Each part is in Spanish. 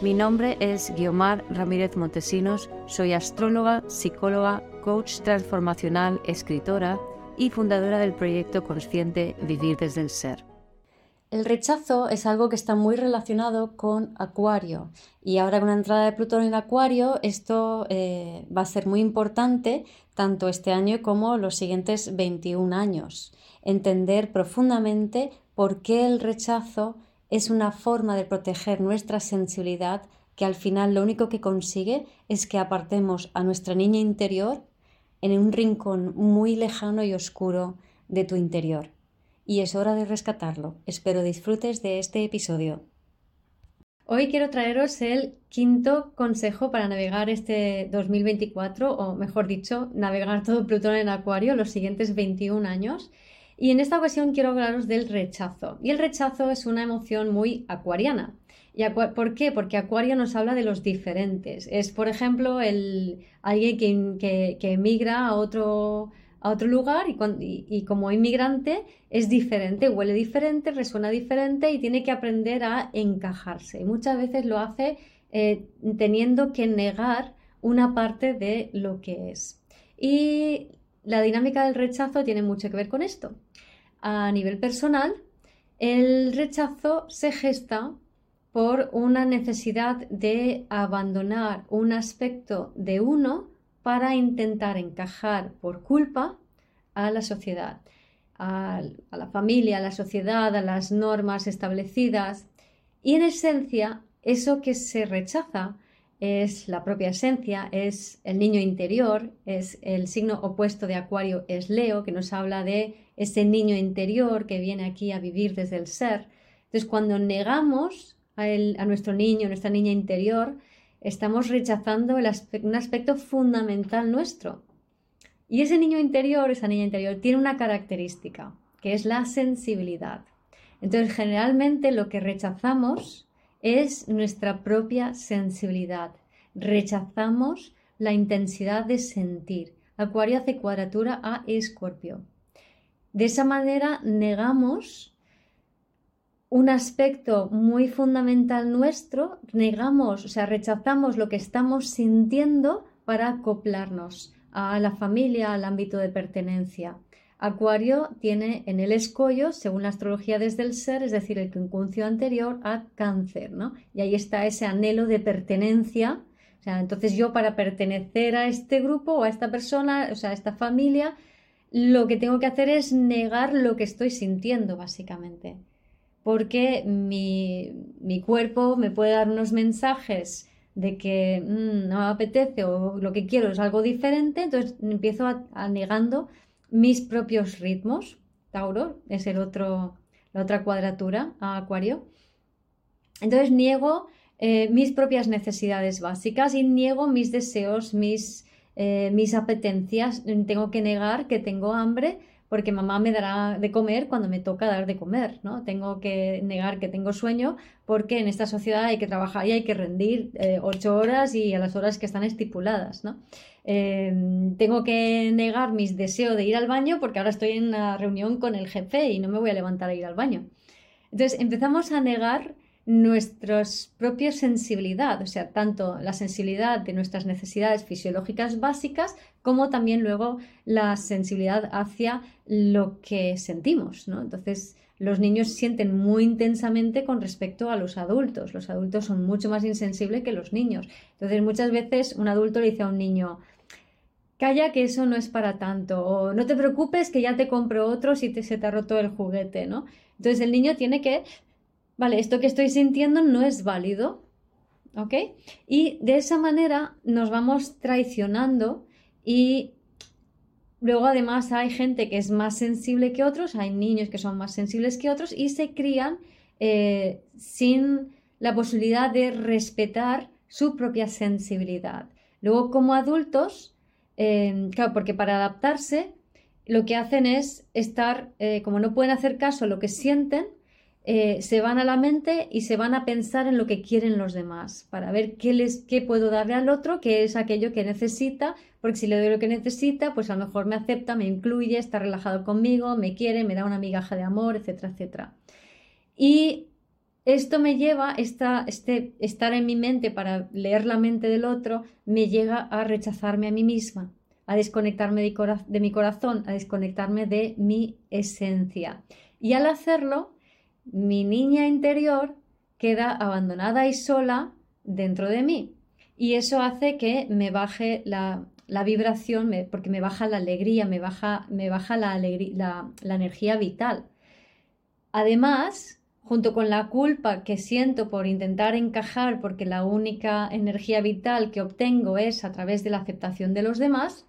Mi nombre es Guiomar Ramírez Montesinos, soy astróloga, psicóloga, coach transformacional, escritora y fundadora del proyecto consciente Vivir desde el Ser. El rechazo es algo que está muy relacionado con Acuario y ahora con la entrada de Plutón en Acuario esto eh, va a ser muy importante tanto este año como los siguientes 21 años. Entender profundamente por qué el rechazo es una forma de proteger nuestra sensibilidad que al final lo único que consigue es que apartemos a nuestra niña interior en un rincón muy lejano y oscuro de tu interior. Y es hora de rescatarlo. Espero disfrutes de este episodio. Hoy quiero traeros el quinto consejo para navegar este 2024, o mejor dicho, navegar todo Plutón en Acuario los siguientes 21 años. Y en esta ocasión quiero hablaros del rechazo. Y el rechazo es una emoción muy acuariana. ¿Y ¿Por qué? Porque Acuario nos habla de los diferentes. Es, por ejemplo, el, alguien que, emigra a otro, a otro lugar y, como inmigrante es diferente, huele diferente, resuena diferente y tiene que aprender a encajarse. Y muchas veces lo hace eh, teniendo que negar una parte de lo que es. Y la dinámica del rechazo tiene mucho que ver con esto. A nivel personal, el rechazo se gesta por una necesidad de abandonar un aspecto de uno para intentar encajar por culpa a la sociedad, a, la familia, a la sociedad, a las normas establecidas. Y en esencia, eso que se rechaza es la propia esencia, es el niño interior, es el signo opuesto de Acuario, es Leo, que nos habla de ese niño interior que viene aquí a vivir desde el ser. Entonces, cuando negamos a, nuestro niño, a nuestra niña interior, estamos rechazando un aspecto fundamental nuestro. Y ese niño interior, esa niña interior, tiene una característica, que es la sensibilidad. Entonces, generalmente lo que rechazamos es nuestra propia sensibilidad. Rechazamos la intensidad de sentir. Acuario hace cuadratura a Escorpio. De esa manera negamos un aspecto muy fundamental nuestro, negamos, o sea, rechazamos lo que estamos sintiendo para acoplarnos a la familia, al ámbito de pertenencia. Acuario tiene en el escollo, según la astrología desde el ser, es decir, el quincuncio anterior a cáncer, ¿no? Y ahí está ese anhelo de pertenencia. O sea, entonces yo para pertenecer a este grupo o a esta persona, o sea, a esta familia, lo que tengo que hacer es negar lo que estoy sintiendo, básicamente. Porque mi, mi cuerpo me puede dar unos mensajes de que mm, no me apetece o lo que quiero es algo diferente, entonces empiezo a negando mis propios ritmos. Tauro es el otro, la otra cuadratura a Acuario. Entonces niego eh, mis propias necesidades básicas y niego mis deseos, mis, eh, mis apetencias. Tengo que negar que tengo hambre porque mamá me dará de comer cuando me toca dar de comer, ¿no? Tengo que negar que tengo sueño porque en esta sociedad hay que trabajar y hay que rendir eh, ocho horas y a las horas que están estipuladas, ¿no? Em, tengo que negar mis deseos de ir al baño porque ahora estoy en una reunión con el jefe y no me voy a levantar a ir al baño. Entonces empezamos a negar nuestra propia sensibilidad, o sea, tanto la sensibilidad de nuestras necesidades fisiológicas básicas como también luego la sensibilidad hacia lo que sentimos, ¿no? Entonces, los niños sienten muy intensamente con respecto a los adultos. Los adultos son mucho más insensibles que los niños. Entonces, muchas veces un adulto le dice a un niño, calla que eso no es para tanto, o no te preocupes que ya te compro otro si te, se te ha roto el juguete, ¿no? Entonces el niño tiene que vale, esto que estoy sintiendo no es válido, ¿ok? Y de esa manera nos vamos traicionando y luego además hay gente que es más sensible que otros, hay niños que son más sensibles que otros y se crían eh, sin la posibilidad de respetar su propia sensibilidad. Luego, como adultos, eh, claro, porque para adaptarse lo que hacen es estar, eh, como no pueden hacer caso a lo que sienten, eh, se van a la mente y se van a pensar en lo que quieren los demás, para ver qué, les, qué puedo darle al otro, qué es aquello que necesita, porque si le doy lo que necesita, pues a lo mejor me acepta, me incluye, está relajado conmigo, me quiere, me da una migaja de amor, etcétera, etcétera. Y esto me lleva, esta, este, estar en mi mente para leer la mente del otro, me llega a rechazarme a mí misma, a desconectarme de, mi corazón, a desconectarme de mi esencia. Y al hacerlo, mi niña interior queda abandonada y sola dentro de mí. Y eso hace que me baje la, vibración, porque me baja la alegría, me baja, me baja la, la energía vital. Además, junto con la culpa que siento por intentar encajar porque la única energía vital que obtengo es a través de la aceptación de los demás,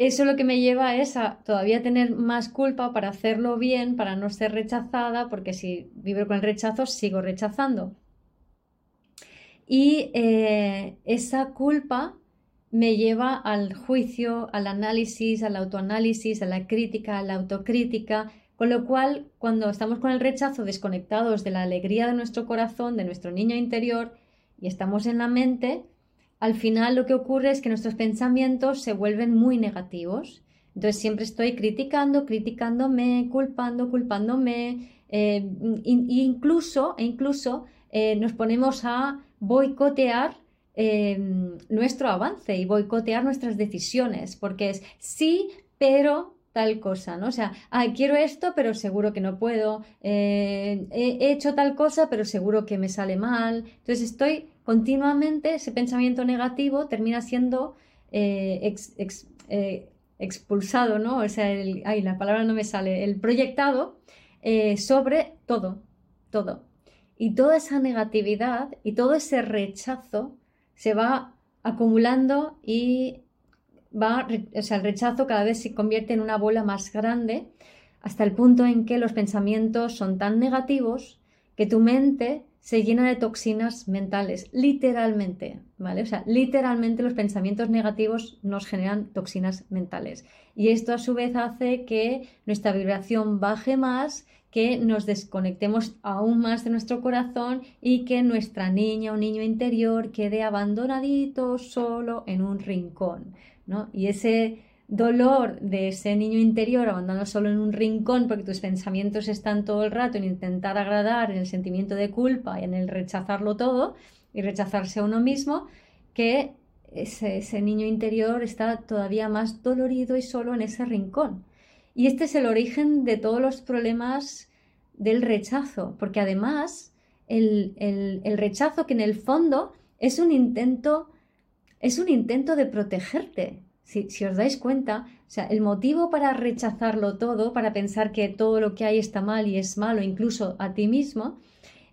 eso lo que me lleva es a todavía tener más culpa para hacerlo bien, para no ser rechazada, porque si vivo con el rechazo, sigo rechazando. Y eh, esa culpa me lleva al juicio, al análisis, al autoanálisis, a la crítica, a la autocrítica, con lo cual, cuando estamos con el rechazo desconectados de la alegría de nuestro corazón, de nuestro niño interior, y estamos en la mente, al final lo que ocurre es que nuestros pensamientos se vuelven muy negativos. Entonces siempre estoy criticando, criticándome, culpando, culpándome, eh, incluso, e incluso eh, nos ponemos a boicotear eh, nuestro avance y boicotear nuestras decisiones, porque es sí, pero tal cosa, ¿no? O sea, quiero esto, pero seguro que no puedo, eh, he hecho tal cosa, pero seguro que me sale mal. Entonces estoy continuamente, ese pensamiento negativo termina siendo eh, eh, expulsado, ¿no? O sea, ay, la palabra no me sale, el proyectado sobre todo, todo. Y toda esa negatividad y todo ese rechazo se va acumulando y va, o sea, el rechazo cada vez se convierte en una bola más grande hasta el punto en que los pensamientos son tan negativos que tu mente se llena de toxinas mentales, literalmente, ¿vale? O sea, literalmente los pensamientos negativos nos generan toxinas mentales. Y esto a su vez hace que nuestra vibración baje más, que nos desconectemos aún más de nuestro corazón y que nuestra niña o niño interior quede abandonadito solo en un rincón. Y ese dolor de ese niño interior abandonado solo en un rincón porque tus pensamientos están todo el rato en intentar agradar, en el sentimiento de culpa y en el rechazarlo todo y rechazarse a uno mismo, que ese, niño interior está todavía más dolorido y solo en ese rincón. Y este es el origen de todos los problemas del rechazo, porque además el, el, el rechazo que en el fondo es un intento es un intento de protegerte. Si, os dais cuenta, o sea, el motivo para rechazarlo todo, para pensar que todo lo que hay está mal y es malo, incluso a ti mismo,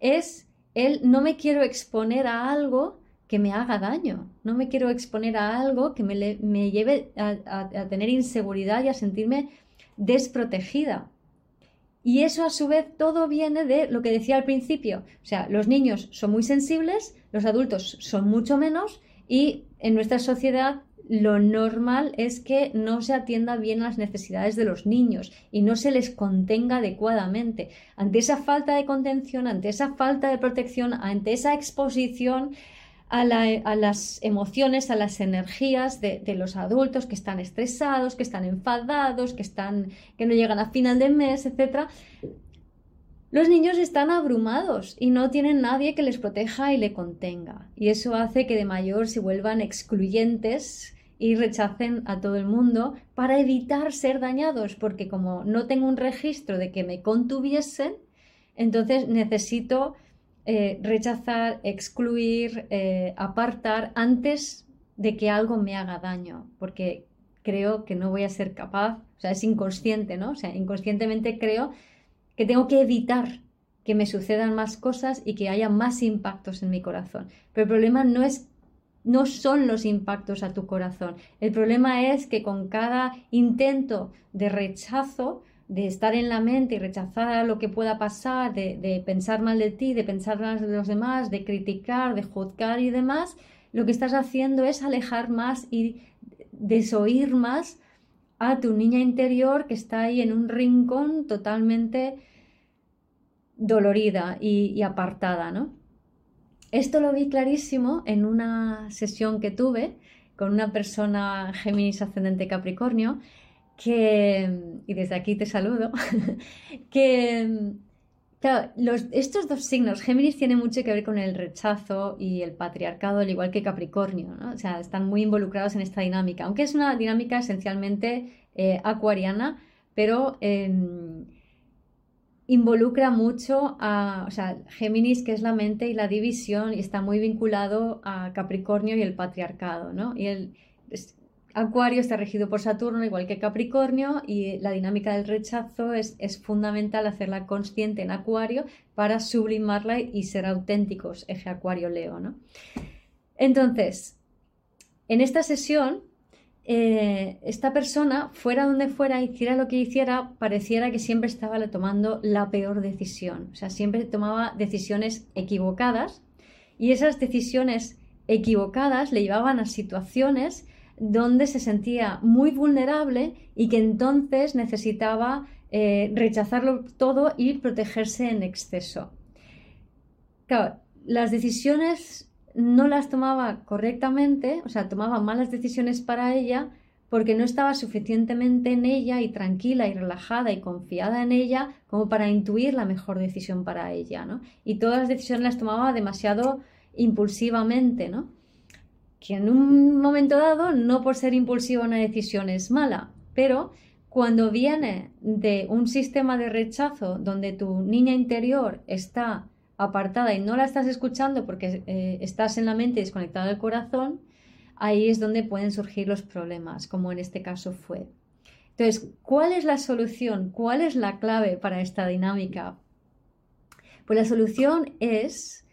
es el no me quiero exponer a algo que me haga daño, no me quiero exponer a algo que me, me lleve a, a tener inseguridad y a sentirme desprotegida. Y eso a su vez todo viene de lo que decía al principio. O sea, los niños son muy sensibles, los adultos son mucho menos y en nuestra sociedad lo normal es que no se atienda bien las necesidades de los niños y no se les contenga adecuadamente. Ante esa falta de contención, ante esa falta de protección, ante esa exposición a, las emociones, a las energías de, de, los adultos que están estresados, que están enfadados, que, están, que no llegan a final de mes, etc., los niños están abrumados y no tienen nadie que les proteja y le contenga. Y eso hace que de mayor se vuelvan excluyentes y rechacen a todo el mundo para evitar ser dañados, porque como no tengo un registro de que me contuviesen, entonces necesito eh, rechazar, excluir, eh, apartar antes de que algo me haga daño, porque creo que no voy a ser capaz, o sea, es inconsciente, ¿no? O sea, inconscientemente creo que tengo que evitar que me sucedan más cosas y que haya más impactos en mi corazón. Pero el problema no es no son los impactos a tu corazón. El problema es que con cada intento de rechazo de estar en la mente y rechazar lo que pueda pasar, de, pensar mal de ti, de pensar mal de los demás, de criticar, de juzgar y demás, lo que estás haciendo es alejar más y desoír más a tu niña interior que está ahí en un rincón totalmente dolorida y, apartada, ¿no? Esto lo vi clarísimo en una sesión que tuve con una persona Géminis ascendente Capricornio que, y desde aquí te saludo, que estos dos signos, Géminis tiene mucho que ver con el rechazo y el patriarcado, al igual que Capricornio, ¿no? o sea, están muy involucrados en esta dinámica, aunque es una dinámica esencialmente eh, acuariana, pero em, involucra mucho a, o sea, Géminis, que es la mente y la división, y está muy vinculado a Capricornio y el patriarcado, ¿no? Y el, Acuario está regido por Saturno, igual que Capricornio, y la dinámica del rechazo es, fundamental hacerla consciente en Acuario para sublimarla y ser auténticos, eje Acuario-Leo. ¿no? Entonces, en esta sesión, eh, esta persona, fuera donde fuera, hiciera lo que hiciera, pareciera que siempre estaba tomando la peor decisión. O sea, siempre tomaba decisiones equivocadas y esas decisiones equivocadas le llevaban a situaciones donde se sentía muy vulnerable y que entonces necesitaba eh, rechazarlo todo y protegerse en exceso. Claro, las decisiones no las tomaba correctamente, o sea, tomaba malas decisiones para ella porque no estaba suficientemente en ella y tranquila y relajada y confiada en ella como para intuir la mejor decisión para ella, ¿no? Y todas las decisiones las tomaba demasiado impulsivamente, ¿no? que en un momento dado, no por ser impulsiva una decisión es mala, pero cuando viene de un sistema de rechazo donde tu niña interior está apartada y no la estás escuchando porque eh, estás en la mente desconectada del corazón, ahí es donde pueden surgir los problemas, como en este caso fue. Entonces, ¿cuál es la solución? ¿Cuál es la clave para esta dinámica? Pues la solución es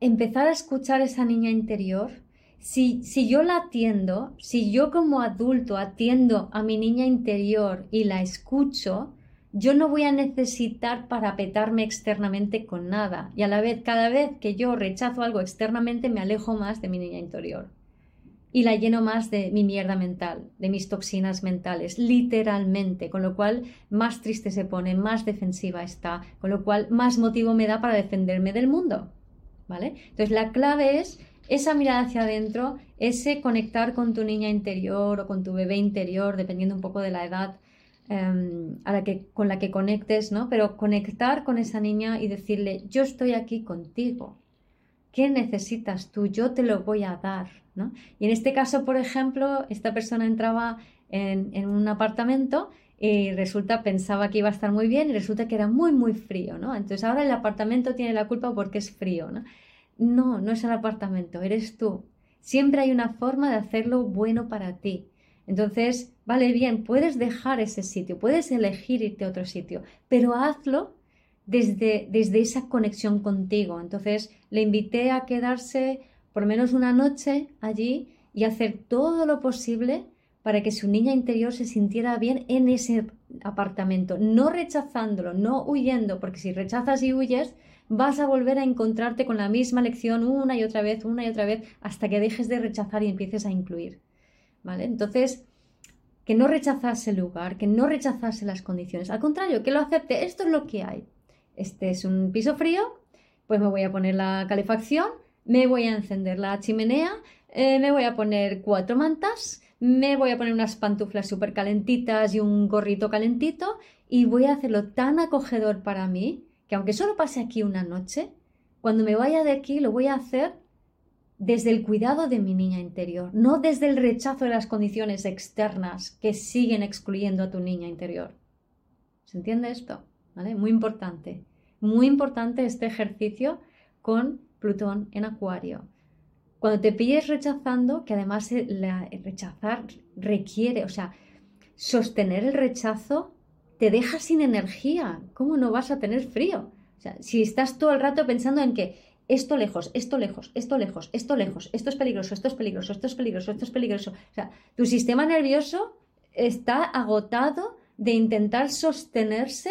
empezar a escuchar esa niña interior si, si yo la atiendo, si yo como adulto atiendo a mi niña interior y la escucho, yo no voy a necesitar parapetarme externamente con nada. Y a la vez, cada vez que yo rechazo algo externamente, me alejo más de mi niña interior. Y la lleno más de mi mierda mental, de mis toxinas mentales, literalmente. Con lo cual, más triste se pone, más defensiva está. Con lo cual, más motivo me da para defenderme del mundo. ¿Vale? Entonces, la clave es esa mirada hacia adentro, ese conectar con tu niña interior o con tu bebé interior, dependiendo un poco de la edad em, a la que, con la que conectes, ¿no? Pero conectar con esa niña y decirle, yo estoy aquí contigo. ¿Qué necesitas tú? Yo te lo voy a dar, ¿no? Y en este caso, por ejemplo, esta persona entraba en, un apartamento y resulta pensaba que iba a estar muy bien y resulta que era muy muy frío, ¿no? Entonces ahora el apartamento tiene la culpa porque es frío, ¿no? No, no es el apartamento, eres tú. Siempre hay una forma de hacerlo bueno para ti. Entonces, vale bien, puedes dejar ese sitio, puedes elegir irte a otro sitio, pero hazlo desde, desde esa conexión contigo. Entonces, le invité a quedarse por menos una noche allí y hacer todo lo posible para que su niña interior se sintiera bien en ese apartamento, no rechazándolo, no huyendo, porque si rechazas y huyes, vas a volver a encontrarte con la misma lección una y otra vez, una y otra vez, hasta que dejes de rechazar y empieces a incluir. ¿Vale? Entonces, que no rechazase el lugar, que no rechazase las condiciones. Al contrario, que lo acepte. Esto es lo que hay. Este es un piso frío, pues me voy a poner la calefacción, me voy a encender la chimenea, eh, me voy a poner cuatro mantas, me voy a poner unas pantuflas súper calentitas y un gorrito calentito y voy a hacerlo tan acogedor para mí que aunque solo pase aquí una noche, cuando me vaya de aquí lo voy a hacer desde el cuidado de mi niña interior, no desde el rechazo de las condiciones externas que siguen excluyendo a tu niña interior. ¿Se entiende esto? ¿Vale? Muy importante. Muy importante este ejercicio con Plutón en Acuario. Cuando te pilles rechazando, que además el rechazar requiere, o sea, sostener el rechazo te deja sin energía. ¿Cómo no vas a tener frío? O sea, si estás todo el rato pensando en que esto lejos, esto lejos, esto lejos, esto lejos, esto es peligroso, esto es peligroso, esto es peligroso, esto es peligroso. O sea, tu sistema nervioso está agotado de intentar sostenerse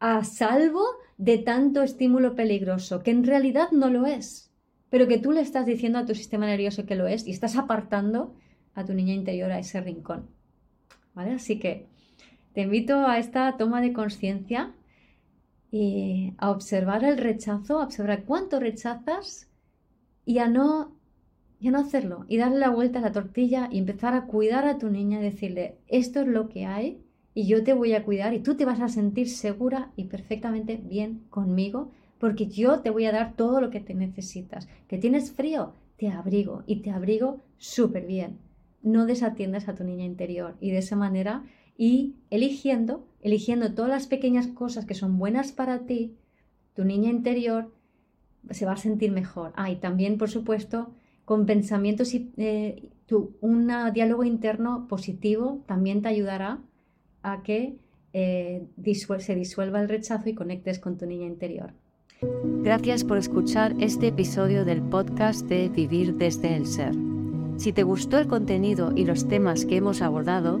a salvo de tanto estímulo peligroso, que en realidad no lo es, pero que tú le estás diciendo a tu sistema nervioso que lo es y estás apartando a tu niña interior a ese rincón. ¿Vale? Así que te invito a esta toma de conciencia y a observar el rechazo, a observar cuánto rechazas y a no, y a no hacerlo y darle la vuelta a la tortilla y empezar a cuidar a tu niña y decirle, esto es lo que hay y yo te voy a cuidar y tú te vas a sentir segura y perfectamente bien conmigo porque yo te voy a dar todo lo que te necesitas. ¿Que tienes frío? Te abrigo y te abrigo súper bien. No desatiendas a tu niña interior y de esa manera y eligiendo, eligiendo todas las pequeñas cosas que son buenas para ti, tu niña interior se va a sentir mejor. Ah, y también, por supuesto, con pensamientos y eh, un diálogo interno positivo también te ayudará a que eh, se disuelva el rechazo y conectes con tu niña interior. Gracias por escuchar este episodio del podcast de Vivir desde el Ser. Si te gustó el contenido y los temas que hemos abordado,